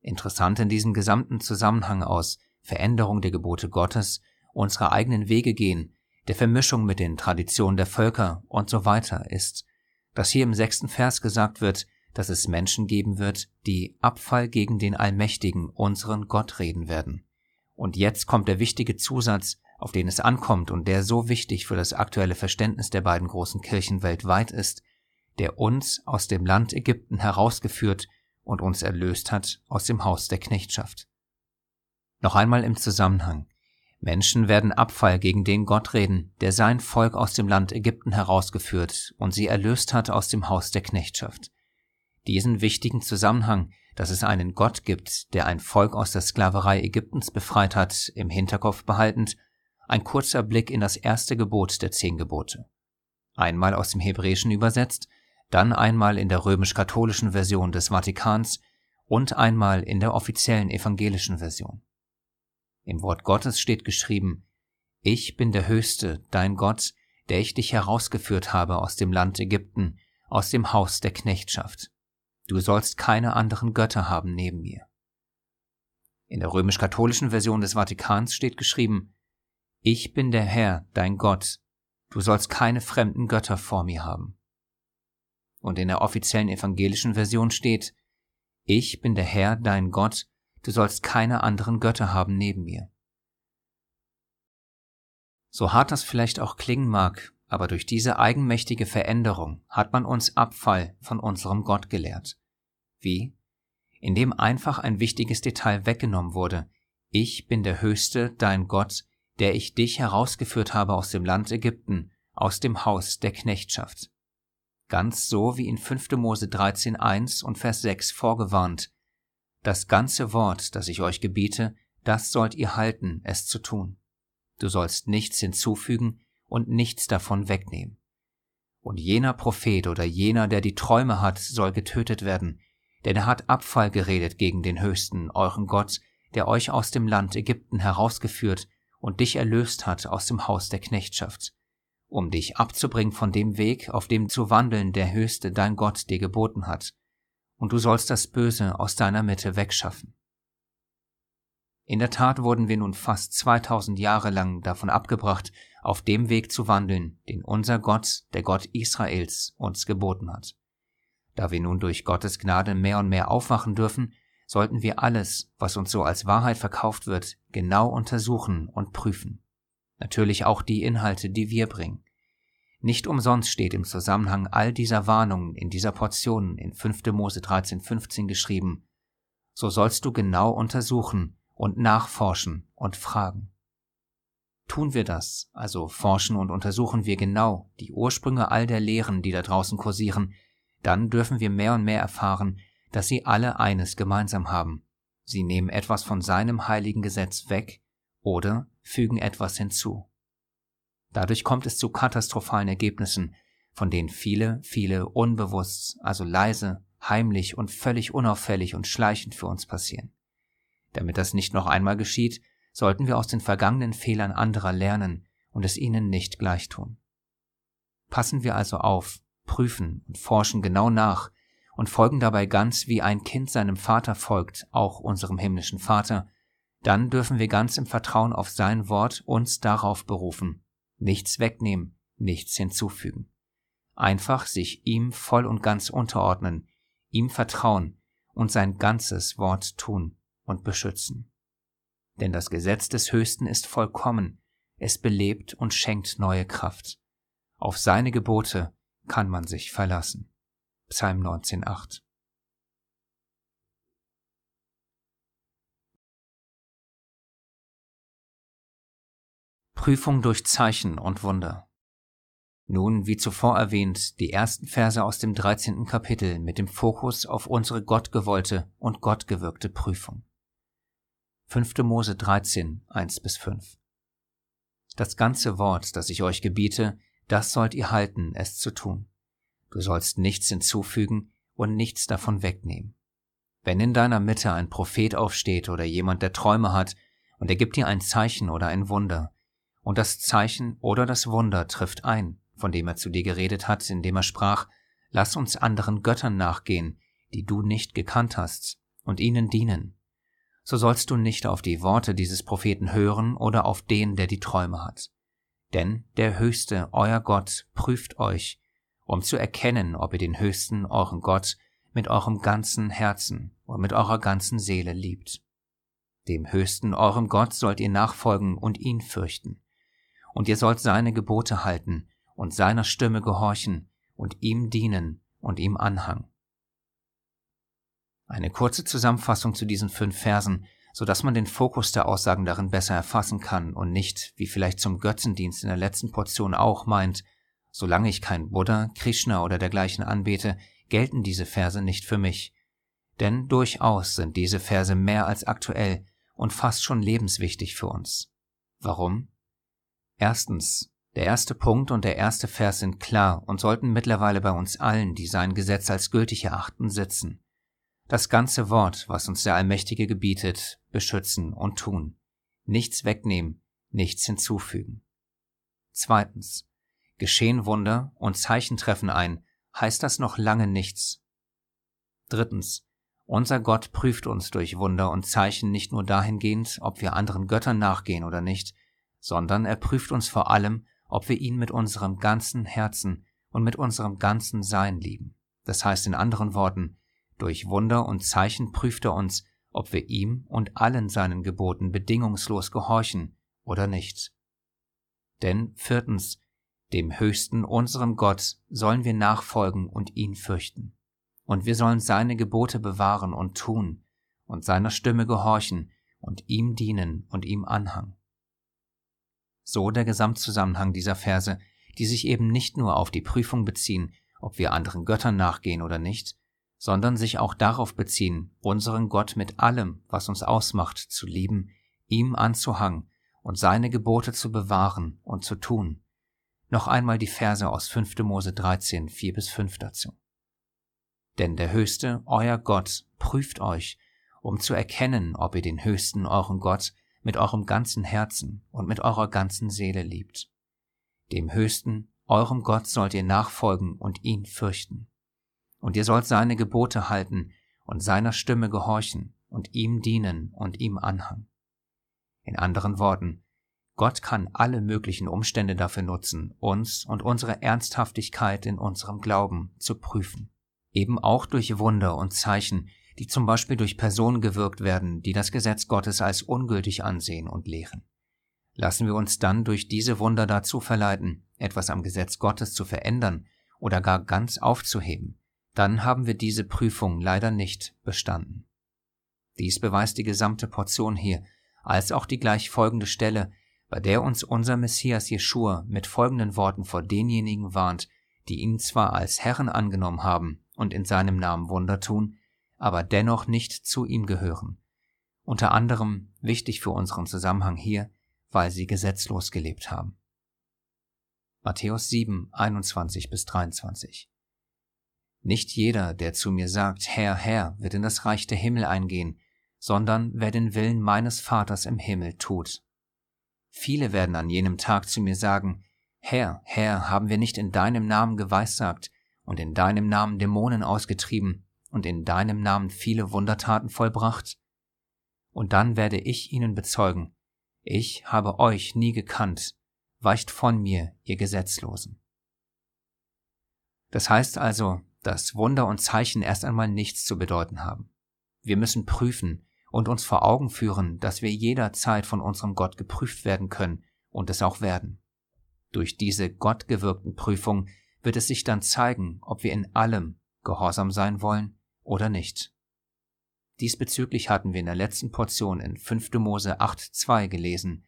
Interessant in diesem gesamten Zusammenhang aus Veränderung der Gebote Gottes, unserer eigenen Wege gehen, der Vermischung mit den Traditionen der Völker und so weiter ist, dass hier im sechsten Vers gesagt wird, dass es Menschen geben wird, die Abfall gegen den Allmächtigen, unseren Gott reden werden. Und jetzt kommt der wichtige Zusatz, auf den es ankommt und der so wichtig für das aktuelle Verständnis der beiden großen Kirchen weltweit ist, der uns aus dem Land Ägypten herausgeführt und uns erlöst hat aus dem Haus der Knechtschaft. Noch einmal im Zusammenhang. Menschen werden Abfall gegen den Gott reden, der sein Volk aus dem Land Ägypten herausgeführt und sie erlöst hat aus dem Haus der Knechtschaft. Diesen wichtigen Zusammenhang, dass es einen Gott gibt, der ein Volk aus der Sklaverei Ägyptens befreit hat, im Hinterkopf behaltend, ein kurzer Blick in das erste Gebot der zehn Gebote. Einmal aus dem Hebräischen übersetzt, dann einmal in der römisch-katholischen Version des Vatikans und einmal in der offiziellen evangelischen Version. Im Wort Gottes steht geschrieben, Ich bin der Höchste, dein Gott, der ich dich herausgeführt habe aus dem Land Ägypten, aus dem Haus der Knechtschaft. Du sollst keine anderen Götter haben neben mir. In der römisch-katholischen Version des Vatikans steht geschrieben, Ich bin der Herr, dein Gott, du sollst keine fremden Götter vor mir haben und in der offiziellen evangelischen Version steht, Ich bin der Herr, dein Gott, du sollst keine anderen Götter haben neben mir. So hart das vielleicht auch klingen mag, aber durch diese eigenmächtige Veränderung hat man uns Abfall von unserem Gott gelehrt. Wie? Indem einfach ein wichtiges Detail weggenommen wurde. Ich bin der Höchste, dein Gott, der ich dich herausgeführt habe aus dem Land Ägypten, aus dem Haus der Knechtschaft ganz so wie in 5. Mose 13, 1 und Vers 6 vorgewarnt. Das ganze Wort, das ich euch gebiete, das sollt ihr halten, es zu tun. Du sollst nichts hinzufügen und nichts davon wegnehmen. Und jener Prophet oder jener, der die Träume hat, soll getötet werden, denn er hat Abfall geredet gegen den Höchsten, euren Gott, der euch aus dem Land Ägypten herausgeführt und dich erlöst hat aus dem Haus der Knechtschaft um dich abzubringen von dem Weg, auf dem zu wandeln der Höchste dein Gott dir geboten hat, und du sollst das Böse aus deiner Mitte wegschaffen. In der Tat wurden wir nun fast 2000 Jahre lang davon abgebracht, auf dem Weg zu wandeln, den unser Gott, der Gott Israels, uns geboten hat. Da wir nun durch Gottes Gnade mehr und mehr aufwachen dürfen, sollten wir alles, was uns so als Wahrheit verkauft wird, genau untersuchen und prüfen natürlich auch die Inhalte, die wir bringen. Nicht umsonst steht im Zusammenhang all dieser Warnungen in dieser Portion in 5. Mose 13,15 geschrieben, so sollst du genau untersuchen und nachforschen und fragen. Tun wir das, also forschen und untersuchen wir genau die Ursprünge all der Lehren, die da draußen kursieren, dann dürfen wir mehr und mehr erfahren, dass sie alle eines gemeinsam haben. Sie nehmen etwas von seinem heiligen Gesetz weg oder fügen etwas hinzu. Dadurch kommt es zu katastrophalen Ergebnissen, von denen viele, viele unbewusst, also leise, heimlich und völlig unauffällig und schleichend für uns passieren. Damit das nicht noch einmal geschieht, sollten wir aus den vergangenen Fehlern anderer lernen und es ihnen nicht gleich tun. Passen wir also auf, prüfen und forschen genau nach und folgen dabei ganz wie ein Kind seinem Vater folgt, auch unserem himmlischen Vater, dann dürfen wir ganz im Vertrauen auf sein Wort uns darauf berufen, nichts wegnehmen, nichts hinzufügen. Einfach sich ihm voll und ganz unterordnen, ihm vertrauen und sein ganzes Wort tun und beschützen. Denn das Gesetz des Höchsten ist vollkommen, es belebt und schenkt neue Kraft. Auf seine Gebote kann man sich verlassen. Psalm 19,8 Prüfung durch Zeichen und Wunder. Nun, wie zuvor erwähnt, die ersten Verse aus dem 13. Kapitel mit dem Fokus auf unsere gottgewollte und gottgewirkte Prüfung. 5. Mose 13, 1 bis 5. Das ganze Wort, das ich euch gebiete, das sollt ihr halten, es zu tun. Du sollst nichts hinzufügen und nichts davon wegnehmen. Wenn in deiner Mitte ein Prophet aufsteht oder jemand, der Träume hat, und er gibt dir ein Zeichen oder ein Wunder, und das Zeichen oder das Wunder trifft ein, von dem er zu dir geredet hat, indem er sprach, Lass uns anderen Göttern nachgehen, die du nicht gekannt hast, und ihnen dienen. So sollst du nicht auf die Worte dieses Propheten hören oder auf den, der die Träume hat. Denn der Höchste, euer Gott, prüft euch, um zu erkennen, ob ihr den Höchsten, euren Gott, mit eurem ganzen Herzen und mit eurer ganzen Seele liebt. Dem Höchsten, eurem Gott, sollt ihr nachfolgen und ihn fürchten. Und ihr sollt seine Gebote halten und seiner Stimme gehorchen und ihm dienen und ihm anhangen. Eine kurze Zusammenfassung zu diesen fünf Versen, so dass man den Fokus der Aussagen darin besser erfassen kann und nicht, wie vielleicht zum Götzendienst in der letzten Portion auch meint, solange ich kein Buddha, Krishna oder dergleichen anbete, gelten diese Verse nicht für mich. Denn durchaus sind diese Verse mehr als aktuell und fast schon lebenswichtig für uns. Warum? Erstens, der erste Punkt und der erste Vers sind klar und sollten mittlerweile bei uns allen, die sein Gesetz als gültig erachten, sitzen. Das ganze Wort, was uns der Allmächtige gebietet, beschützen und tun. Nichts wegnehmen, nichts hinzufügen. Zweitens. Geschehen Wunder und Zeichen treffen ein, heißt das noch lange nichts. Drittens. Unser Gott prüft uns durch Wunder und Zeichen nicht nur dahingehend, ob wir anderen Göttern nachgehen oder nicht, sondern er prüft uns vor allem, ob wir ihn mit unserem ganzen Herzen und mit unserem ganzen Sein lieben. Das heißt in anderen Worten, durch Wunder und Zeichen prüft er uns, ob wir ihm und allen seinen Geboten bedingungslos gehorchen oder nicht. Denn viertens, dem Höchsten, unserem Gott, sollen wir nachfolgen und ihn fürchten. Und wir sollen seine Gebote bewahren und tun und seiner Stimme gehorchen und ihm dienen und ihm anhangen. So der Gesamtzusammenhang dieser Verse, die sich eben nicht nur auf die Prüfung beziehen, ob wir anderen Göttern nachgehen oder nicht, sondern sich auch darauf beziehen, unseren Gott mit allem, was uns ausmacht, zu lieben, ihm anzuhangen und seine Gebote zu bewahren und zu tun. Noch einmal die Verse aus 5. Mose 13, 4 bis 5 dazu. Denn der Höchste, euer Gott, prüft euch, um zu erkennen, ob ihr den Höchsten, euren Gott, mit eurem ganzen Herzen und mit eurer ganzen Seele liebt. Dem Höchsten, eurem Gott sollt ihr nachfolgen und ihn fürchten. Und ihr sollt seine Gebote halten und seiner Stimme gehorchen und ihm dienen und ihm anhangen. In anderen Worten, Gott kann alle möglichen Umstände dafür nutzen, uns und unsere Ernsthaftigkeit in unserem Glauben zu prüfen. Eben auch durch Wunder und Zeichen, die zum Beispiel durch Personen gewirkt werden, die das Gesetz Gottes als ungültig ansehen und lehren. Lassen wir uns dann durch diese Wunder dazu verleiten, etwas am Gesetz Gottes zu verändern oder gar ganz aufzuheben, dann haben wir diese Prüfung leider nicht bestanden. Dies beweist die gesamte Portion hier, als auch die gleich folgende Stelle, bei der uns unser Messias Jeschua mit folgenden Worten vor denjenigen warnt, die ihn zwar als Herren angenommen haben und in seinem Namen Wunder tun, aber dennoch nicht zu ihm gehören. Unter anderem wichtig für unseren Zusammenhang hier, weil sie gesetzlos gelebt haben. Matthäus 7, 21 bis 23 nicht jeder, der zu mir sagt, Herr, Herr, wird in das Reich der Himmel eingehen, sondern wer den Willen meines Vaters im Himmel tut. Viele werden an jenem Tag zu mir sagen, Herr, Herr, haben wir nicht in deinem Namen geweissagt und in deinem Namen Dämonen ausgetrieben und in deinem Namen viele Wundertaten vollbracht? Und dann werde ich ihnen bezeugen, ich habe euch nie gekannt, weicht von mir, ihr Gesetzlosen. Das heißt also, dass Wunder und Zeichen erst einmal nichts zu bedeuten haben. Wir müssen prüfen und uns vor Augen führen, dass wir jederzeit von unserem Gott geprüft werden können und es auch werden. Durch diese gottgewirkten Prüfung wird es sich dann zeigen, ob wir in allem gehorsam sein wollen oder nicht. Diesbezüglich hatten wir in der letzten Portion in 5. Mose 8.2 gelesen,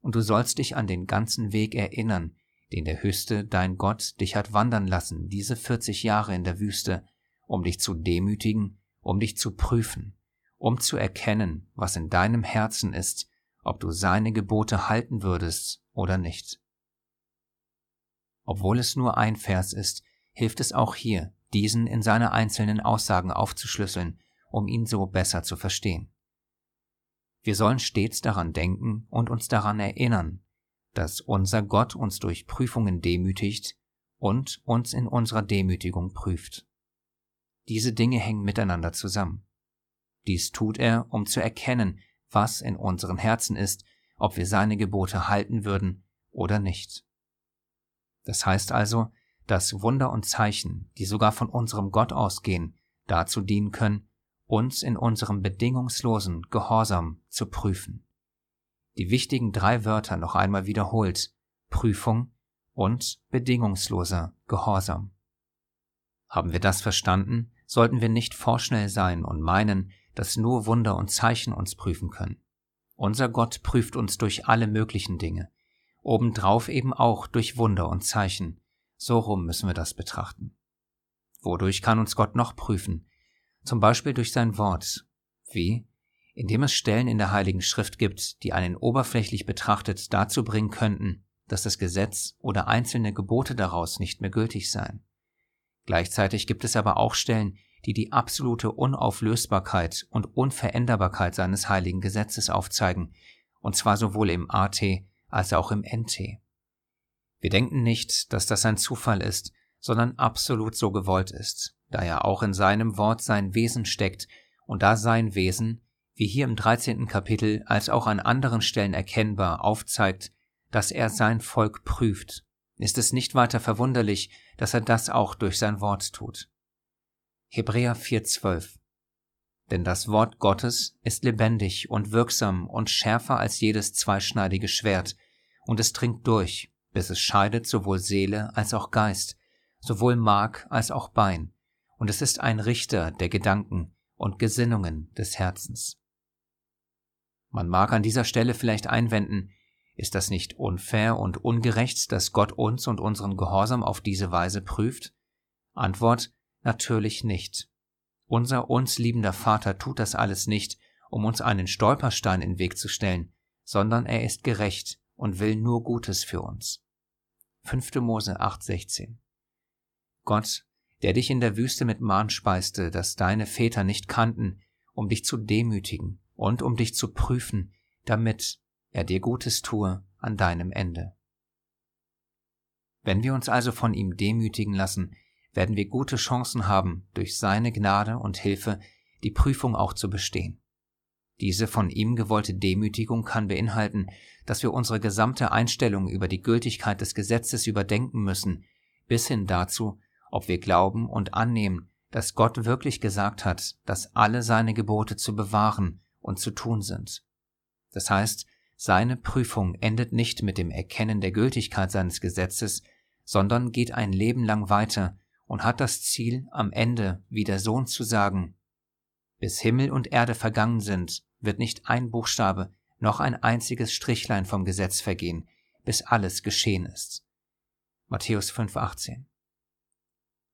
und du sollst dich an den ganzen Weg erinnern, den der Höchste, dein Gott, dich hat wandern lassen, diese 40 Jahre in der Wüste, um dich zu demütigen, um dich zu prüfen, um zu erkennen, was in deinem Herzen ist, ob du seine Gebote halten würdest oder nicht. Obwohl es nur ein Vers ist, hilft es auch hier, diesen in seine einzelnen Aussagen aufzuschlüsseln, um ihn so besser zu verstehen. Wir sollen stets daran denken und uns daran erinnern, dass unser Gott uns durch Prüfungen demütigt und uns in unserer Demütigung prüft. Diese Dinge hängen miteinander zusammen. Dies tut er, um zu erkennen, was in unseren Herzen ist, ob wir seine Gebote halten würden oder nicht. Das heißt also, dass Wunder und Zeichen, die sogar von unserem Gott ausgehen, dazu dienen können, uns in unserem bedingungslosen Gehorsam zu prüfen die wichtigen drei Wörter noch einmal wiederholt Prüfung und bedingungsloser Gehorsam. Haben wir das verstanden, sollten wir nicht vorschnell sein und meinen, dass nur Wunder und Zeichen uns prüfen können. Unser Gott prüft uns durch alle möglichen Dinge, obendrauf eben auch durch Wunder und Zeichen. So rum müssen wir das betrachten. Wodurch kann uns Gott noch prüfen? Zum Beispiel durch sein Wort. Wie? Indem es Stellen in der Heiligen Schrift gibt, die einen oberflächlich betrachtet dazu bringen könnten, dass das Gesetz oder einzelne Gebote daraus nicht mehr gültig seien. Gleichzeitig gibt es aber auch Stellen, die die absolute Unauflösbarkeit und Unveränderbarkeit seines heiligen Gesetzes aufzeigen, und zwar sowohl im AT als auch im NT. Wir denken nicht, dass das ein Zufall ist, sondern absolut so gewollt ist, da ja auch in seinem Wort sein Wesen steckt und da sein Wesen wie hier im 13. Kapitel als auch an anderen Stellen erkennbar aufzeigt, dass er sein Volk prüft, ist es nicht weiter verwunderlich, dass er das auch durch sein Wort tut. Hebräer 4,12 Denn das Wort Gottes ist lebendig und wirksam und schärfer als jedes zweischneidige Schwert, und es dringt durch, bis es scheidet sowohl Seele als auch Geist, sowohl Mark als auch Bein, und es ist ein Richter der Gedanken und Gesinnungen des Herzens. Man mag an dieser Stelle vielleicht einwenden, ist das nicht unfair und ungerecht, dass Gott uns und unseren Gehorsam auf diese Weise prüft? Antwort natürlich nicht. Unser uns liebender Vater tut das alles nicht, um uns einen Stolperstein in den Weg zu stellen, sondern er ist gerecht und will nur Gutes für uns. 5. Mose 8,16 Gott, der dich in der Wüste mit Mahn speiste, das deine Väter nicht kannten, um dich zu demütigen, und um dich zu prüfen, damit er dir Gutes tue an deinem Ende. Wenn wir uns also von ihm demütigen lassen, werden wir gute Chancen haben, durch seine Gnade und Hilfe die Prüfung auch zu bestehen. Diese von ihm gewollte Demütigung kann beinhalten, dass wir unsere gesamte Einstellung über die Gültigkeit des Gesetzes überdenken müssen, bis hin dazu, ob wir glauben und annehmen, dass Gott wirklich gesagt hat, dass alle seine Gebote zu bewahren und zu tun sind. Das heißt, Seine Prüfung endet nicht mit dem Erkennen der Gültigkeit seines Gesetzes, sondern geht ein Leben lang weiter und hat das Ziel, am Ende wie der Sohn zu sagen, bis Himmel und Erde vergangen sind, wird nicht ein Buchstabe noch ein einziges Strichlein vom Gesetz vergehen, bis alles geschehen ist. Matthäus 5,18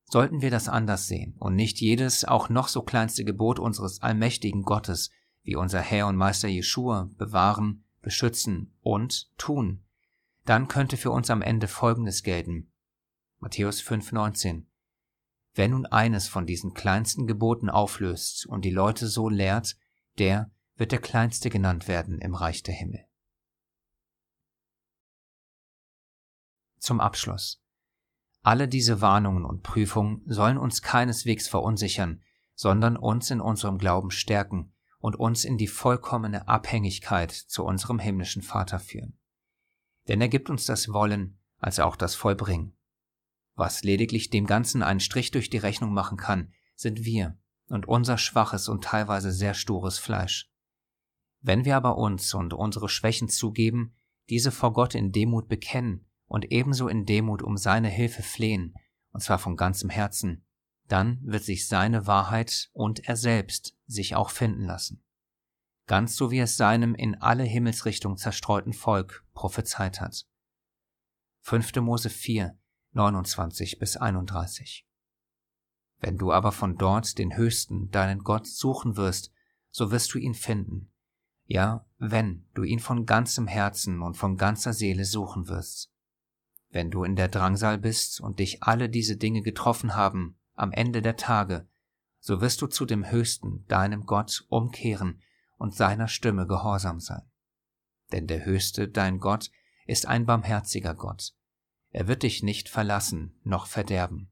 Sollten wir das anders sehen und nicht jedes auch noch so kleinste Gebot unseres allmächtigen Gottes, wie unser Herr und Meister Jeschua, bewahren, beschützen und tun, dann könnte für uns am Ende Folgendes gelten. Matthäus 5,19 Wer nun eines von diesen kleinsten Geboten auflöst und die Leute so lehrt, der wird der Kleinste genannt werden im Reich der Himmel. Zum Abschluss. Alle diese Warnungen und Prüfungen sollen uns keineswegs verunsichern, sondern uns in unserem Glauben stärken und uns in die vollkommene Abhängigkeit zu unserem himmlischen Vater führen denn er gibt uns das Wollen als auch das Vollbringen. Was lediglich dem Ganzen einen Strich durch die Rechnung machen kann, sind wir und unser schwaches und teilweise sehr stures Fleisch. Wenn wir aber uns und unsere Schwächen zugeben, diese vor Gott in Demut bekennen und ebenso in Demut um seine Hilfe flehen, und zwar von ganzem Herzen, dann wird sich seine Wahrheit und er selbst sich auch finden lassen ganz so wie es seinem in alle Himmelsrichtungen zerstreuten Volk prophezeit hat. 5. Mose 4, 29 bis 31 Wenn du aber von dort den Höchsten, deinen Gott, suchen wirst, so wirst du ihn finden. Ja, wenn du ihn von ganzem Herzen und von ganzer Seele suchen wirst. Wenn du in der Drangsal bist und dich alle diese Dinge getroffen haben am Ende der Tage, so wirst du zu dem Höchsten, deinem Gott, umkehren und seiner Stimme gehorsam sein. Denn der Höchste, dein Gott, ist ein barmherziger Gott. Er wird dich nicht verlassen noch verderben.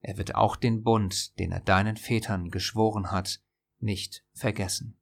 Er wird auch den Bund, den er deinen Vätern geschworen hat, nicht vergessen.